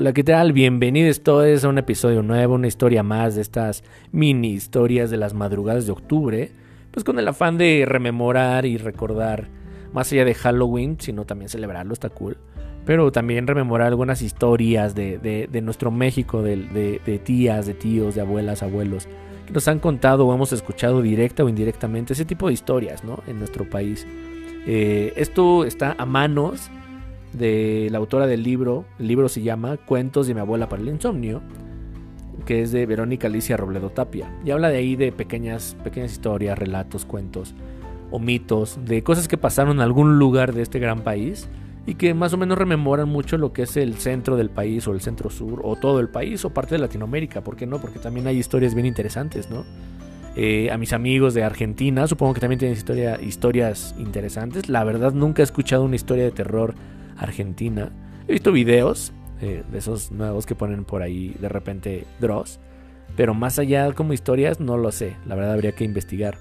Hola, ¿qué tal? Bienvenidos todos a un episodio nuevo, una historia más de estas mini historias de las madrugadas de octubre, pues con el afán de rememorar y recordar, más allá de Halloween, sino también celebrarlo, está cool, pero también rememorar algunas historias de, nuestro México, de, tías, de tíos, de abuelas, abuelos, que nos han contado o hemos escuchado directa o indirectamente ese tipo de historias, ¿no? En nuestro país. Eh, esto está a manos de la autora del libro. El libro se llama Cuentos de mi abuela para el insomnio, que es de Verónica Alicia Robledo Tapia. Y habla de ahí de pequeñas, pequeñas historias, relatos, cuentos o mitos, de cosas que pasaron en algún lugar de este gran país y que más o menos rememoran mucho lo que es el centro del país o el centro sur o todo el país o parte de Latinoamérica, ¿por qué no? Porque también hay historias bien interesantes, ¿no? Eh, a mis amigos de Argentina, supongo que también tienen historia, historias interesantes. La verdad nunca he escuchado una historia de terror Argentina. He visto videos eh, de esos nuevos que ponen por ahí de repente Dross. Pero más allá como historias no lo sé. La verdad habría que investigar.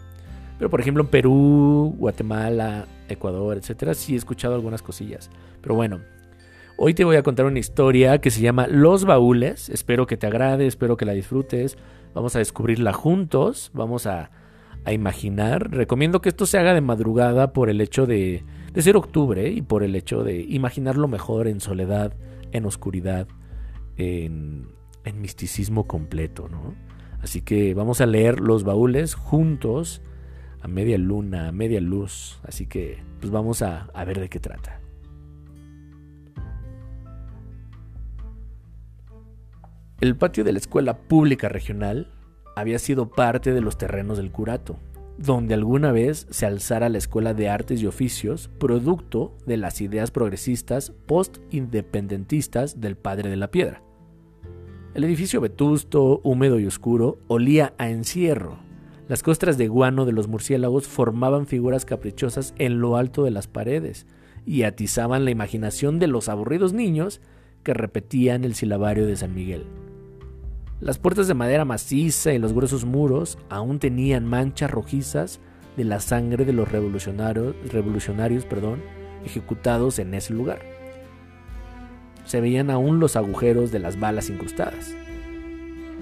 Pero por ejemplo en Perú, Guatemala, Ecuador, etcétera, sí he escuchado algunas cosillas. Pero bueno, hoy te voy a contar una historia que se llama Los Baúles. Espero que te agrade, espero que la disfrutes. Vamos a descubrirla juntos. Vamos a, a imaginar. Recomiendo que esto se haga de madrugada por el hecho de de ser octubre y por el hecho de imaginarlo mejor en soledad, en oscuridad, en, misticismo completo, ¿no? Así que vamos a leer los baúles juntos a media luna, a media luz. Así que pues vamos a ver de qué trata. El patio de la escuela pública regional había sido parte de los terrenos del curato donde alguna vez se alzara la Escuela de Artes y Oficios, producto de las ideas progresistas post-independentistas del padre de la piedra. El edificio vetusto, húmedo y oscuro olía a encierro. Las costras de guano de los murciélagos formaban figuras caprichosas en lo alto de las paredes y atizaban la imaginación de los aburridos niños que repetían el silabario de San Miguel. Las puertas de madera maciza y los gruesos muros aún tenían manchas rojizas de la sangre de los revolucionarios, revolucionarios perdón, ejecutados en ese lugar. Se veían aún los agujeros de las balas incrustadas.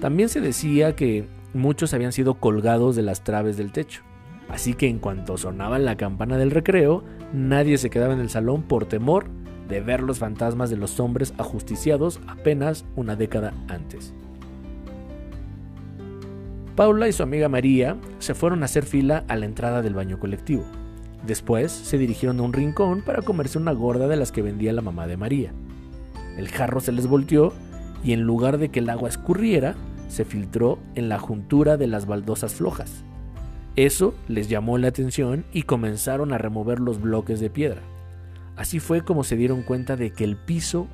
También se decía que muchos habían sido colgados de las traves del techo, así que en cuanto sonaba la campana del recreo, nadie se quedaba en el salón por temor de ver los fantasmas de los hombres ajusticiados apenas una década antes. Paula y su amiga María se fueron a hacer fila a la entrada del baño colectivo. Después se dirigieron a un rincón para comerse una gorda de las que vendía la mamá de María. El jarro se les volteó y en lugar de que el agua escurriera, se filtró en la juntura de las baldosas flojas. Eso les llamó la atención y comenzaron a remover los bloques de piedra. Así fue como se dieron cuenta de que el piso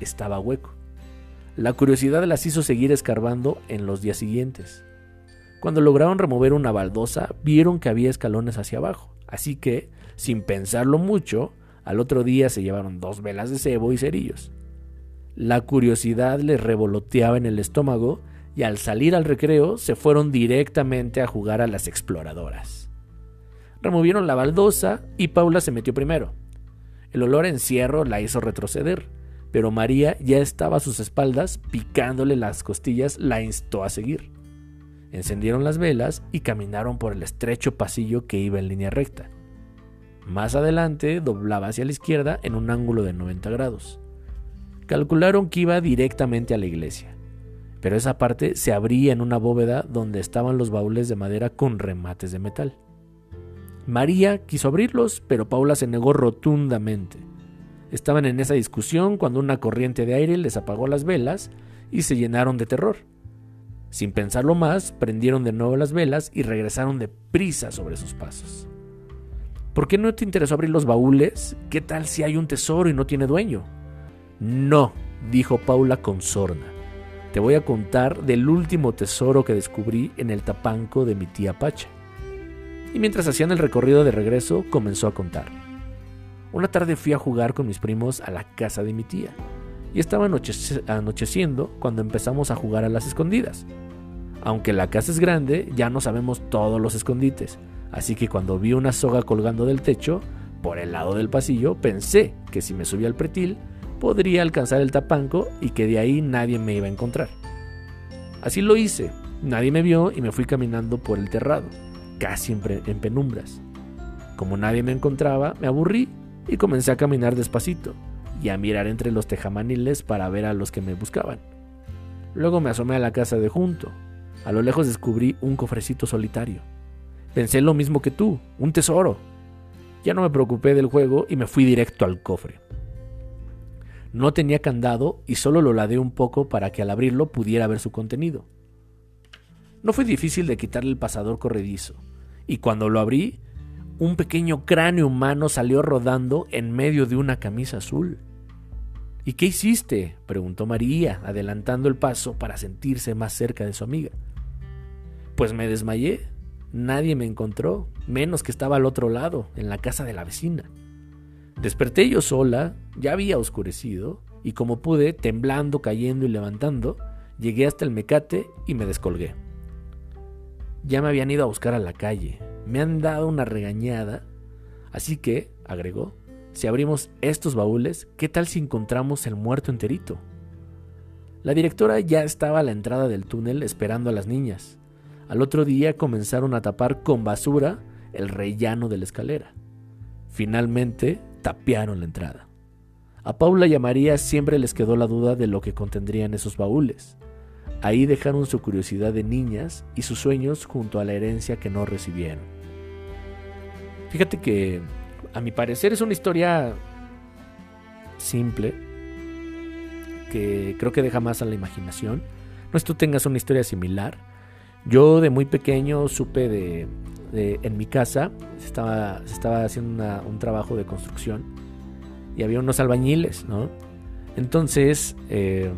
estaba hueco. La curiosidad las hizo seguir escarbando en los días siguientes. Cuando lograron remover una baldosa, vieron que había escalones hacia abajo, así que, sin pensarlo mucho, al otro día se llevaron dos velas de cebo y cerillos. La curiosidad les revoloteaba en el estómago y al salir al recreo se fueron directamente a jugar a las exploradoras. Removieron la baldosa y Paula se metió primero. El olor a encierro la hizo retroceder, pero María ya estaba a sus espaldas, picándole las costillas, la instó a seguir. Encendieron las velas y caminaron por el estrecho pasillo que iba en línea recta. Más adelante doblaba hacia la izquierda en un ángulo de 90 grados. Calcularon que iba directamente a la iglesia, pero esa parte se abría en una bóveda donde estaban los baúles de madera con remates de metal. María quiso abrirlos, pero Paula se negó rotundamente. Estaban en esa discusión cuando una corriente de aire les apagó las velas y se llenaron de terror. Sin pensarlo más, prendieron de nuevo las velas y regresaron de prisa sobre sus pasos. ¿Por qué no te interesó abrir los baúles? ¿Qué tal si hay un tesoro y no tiene dueño? No, dijo Paula con sorna. Te voy a contar del último tesoro que descubrí en el tapanco de mi tía Pacha. Y mientras hacían el recorrido de regreso, comenzó a contar. Una tarde fui a jugar con mis primos a la casa de mi tía. Y estaba anocheciendo cuando empezamos a jugar a las escondidas. Aunque la casa es grande, ya no sabemos todos los escondites. Así que cuando vi una soga colgando del techo, por el lado del pasillo, pensé que si me subía al pretil, podría alcanzar el tapanco y que de ahí nadie me iba a encontrar. Así lo hice, nadie me vio y me fui caminando por el terrado, casi en, en penumbras. Como nadie me encontraba, me aburrí y comencé a caminar despacito y a mirar entre los tejamaniles para ver a los que me buscaban. Luego me asomé a la casa de junto. A lo lejos descubrí un cofrecito solitario. Pensé lo mismo que tú, un tesoro. Ya no me preocupé del juego y me fui directo al cofre. No tenía candado y solo lo ladeé un poco para que al abrirlo pudiera ver su contenido. No fue difícil de quitarle el pasador corredizo, y cuando lo abrí un pequeño cráneo humano salió rodando en medio de una camisa azul. ¿Y qué hiciste? preguntó María, adelantando el paso para sentirse más cerca de su amiga. Pues me desmayé. Nadie me encontró, menos que estaba al otro lado, en la casa de la vecina. Desperté yo sola, ya había oscurecido, y como pude, temblando, cayendo y levantando, llegué hasta el mecate y me descolgué. Ya me habían ido a buscar a la calle, me han dado una regañada. Así que, agregó, si abrimos estos baúles, ¿qué tal si encontramos el muerto enterito? La directora ya estaba a la entrada del túnel esperando a las niñas. Al otro día comenzaron a tapar con basura el rellano de la escalera. Finalmente tapiaron la entrada. A Paula y a María siempre les quedó la duda de lo que contendrían esos baúles. Ahí dejaron su curiosidad de niñas y sus sueños junto a la herencia que no recibieron. Fíjate que a mi parecer es una historia simple, que creo que deja más a la imaginación. No es tú tengas una historia similar. Yo de muy pequeño supe de, en mi casa se estaba, estaba haciendo un trabajo de construcción y había unos albañiles, ¿no? Entonces, eh,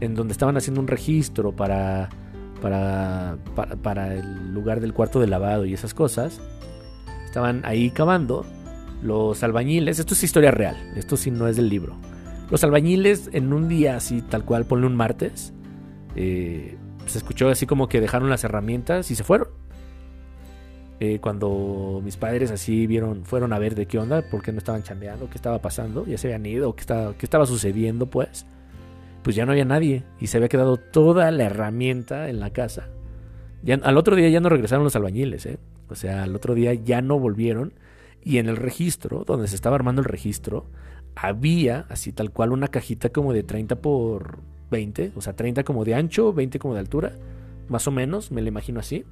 en donde estaban haciendo un registro para, para, para el lugar del cuarto de lavado y esas cosas, estaban ahí cavando. Los albañiles, esto es historia real, esto sí no es del libro. Los albañiles en un día así, tal cual, ponle un martes, eh, se escuchó así como que dejaron las herramientas y se fueron. Eh, cuando mis padres así vieron, fueron a ver de qué onda, por qué no estaban chambeando, qué estaba pasando, ya se habían ido, qué estaba, qué estaba sucediendo, pues, pues ya no había nadie y se había quedado toda la herramienta en la casa. Ya, al otro día ya no regresaron los albañiles, ¿eh? O sea, al otro día ya no volvieron y en el registro, donde se estaba armando el registro, había así tal cual una cajita como de 30 por 20, o sea, 30 como de ancho, 20 como de altura, más o menos, me lo imagino así.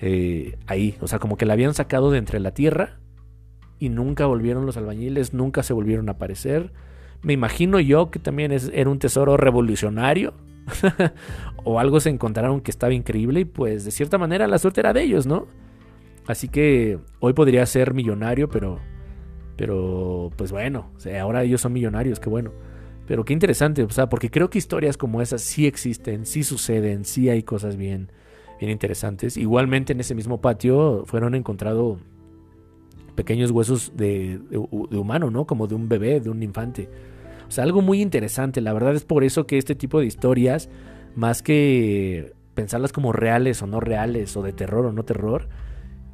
Eh, ahí, o sea, como que la habían sacado de entre la tierra y nunca volvieron los albañiles, nunca se volvieron a aparecer. Me imagino yo que también es, era un tesoro revolucionario. o algo se encontraron que estaba increíble y pues de cierta manera la suerte era de ellos, ¿no? Así que hoy podría ser millonario, pero, pero pues bueno, ahora ellos son millonarios, qué bueno. Pero qué interesante, o sea, porque creo que historias como esas sí existen, sí suceden, sí hay cosas bien, bien interesantes. Igualmente en ese mismo patio fueron encontrados pequeños huesos de, de, humano, ¿no? Como de un bebé, de un infante. O sea, algo muy interesante. La verdad es por eso que este tipo de historias, más que pensarlas como reales o no reales, o de terror o no terror,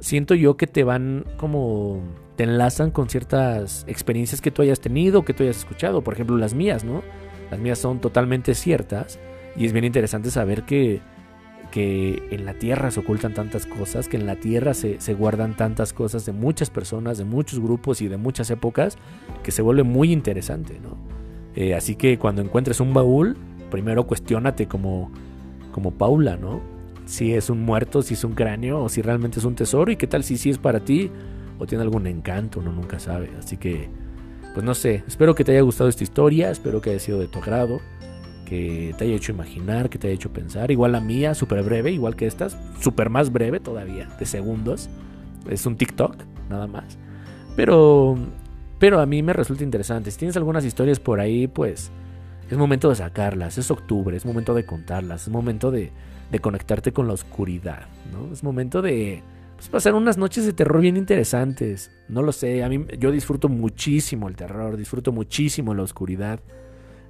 siento yo que te van como te enlazan con ciertas experiencias que tú hayas tenido, que tú hayas escuchado, por ejemplo las mías, ¿no? Las mías son totalmente ciertas y es bien interesante saber que, que en la tierra se ocultan tantas cosas, que en la tierra se, se guardan tantas cosas de muchas personas, de muchos grupos y de muchas épocas, que se vuelve muy interesante, ¿no? Eh, así que cuando encuentres un baúl, primero cuestionate como, como Paula, ¿no? Si es un muerto, si es un cráneo o si realmente es un tesoro y qué tal si sí es para ti o tiene algún encanto, uno nunca sabe. Así que, pues no sé, espero que te haya gustado esta historia, espero que haya sido de tu agrado, que te haya hecho imaginar, que te haya hecho pensar. Igual la mía, súper breve, igual que estas, súper más breve todavía, de segundos. Es un TikTok, nada más. Pero, pero a mí me resulta interesante. Si tienes algunas historias por ahí, pues es momento de sacarlas. Es octubre, es momento de contarlas, es momento de conectarte con la oscuridad, ¿no? Es momento de pues, pasar unas noches de terror bien interesantes. No lo sé, a mí yo disfruto muchísimo el terror, disfruto muchísimo la oscuridad.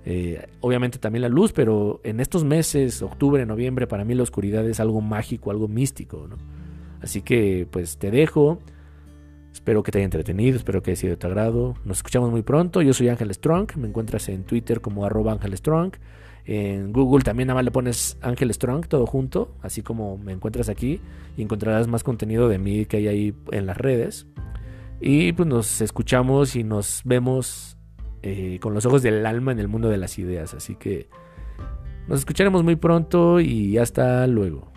Eh, obviamente también la luz, pero en estos meses, octubre, noviembre, para mí la oscuridad es algo mágico, algo místico, ¿no? Así que pues te dejo. Espero que te haya entretenido, espero que haya sido de tu agrado. Nos escuchamos muy pronto. Yo soy Ángel Strong, me encuentras en Twitter como arroba Ángel Strong. En Google también nada más le pones Ángel Strong todo junto, así como me encuentras aquí, y encontrarás más contenido de mí que hay ahí en las redes. Y pues nos escuchamos y nos vemos eh, con los ojos del alma en el mundo de las ideas. Así que nos escucharemos muy pronto y hasta luego.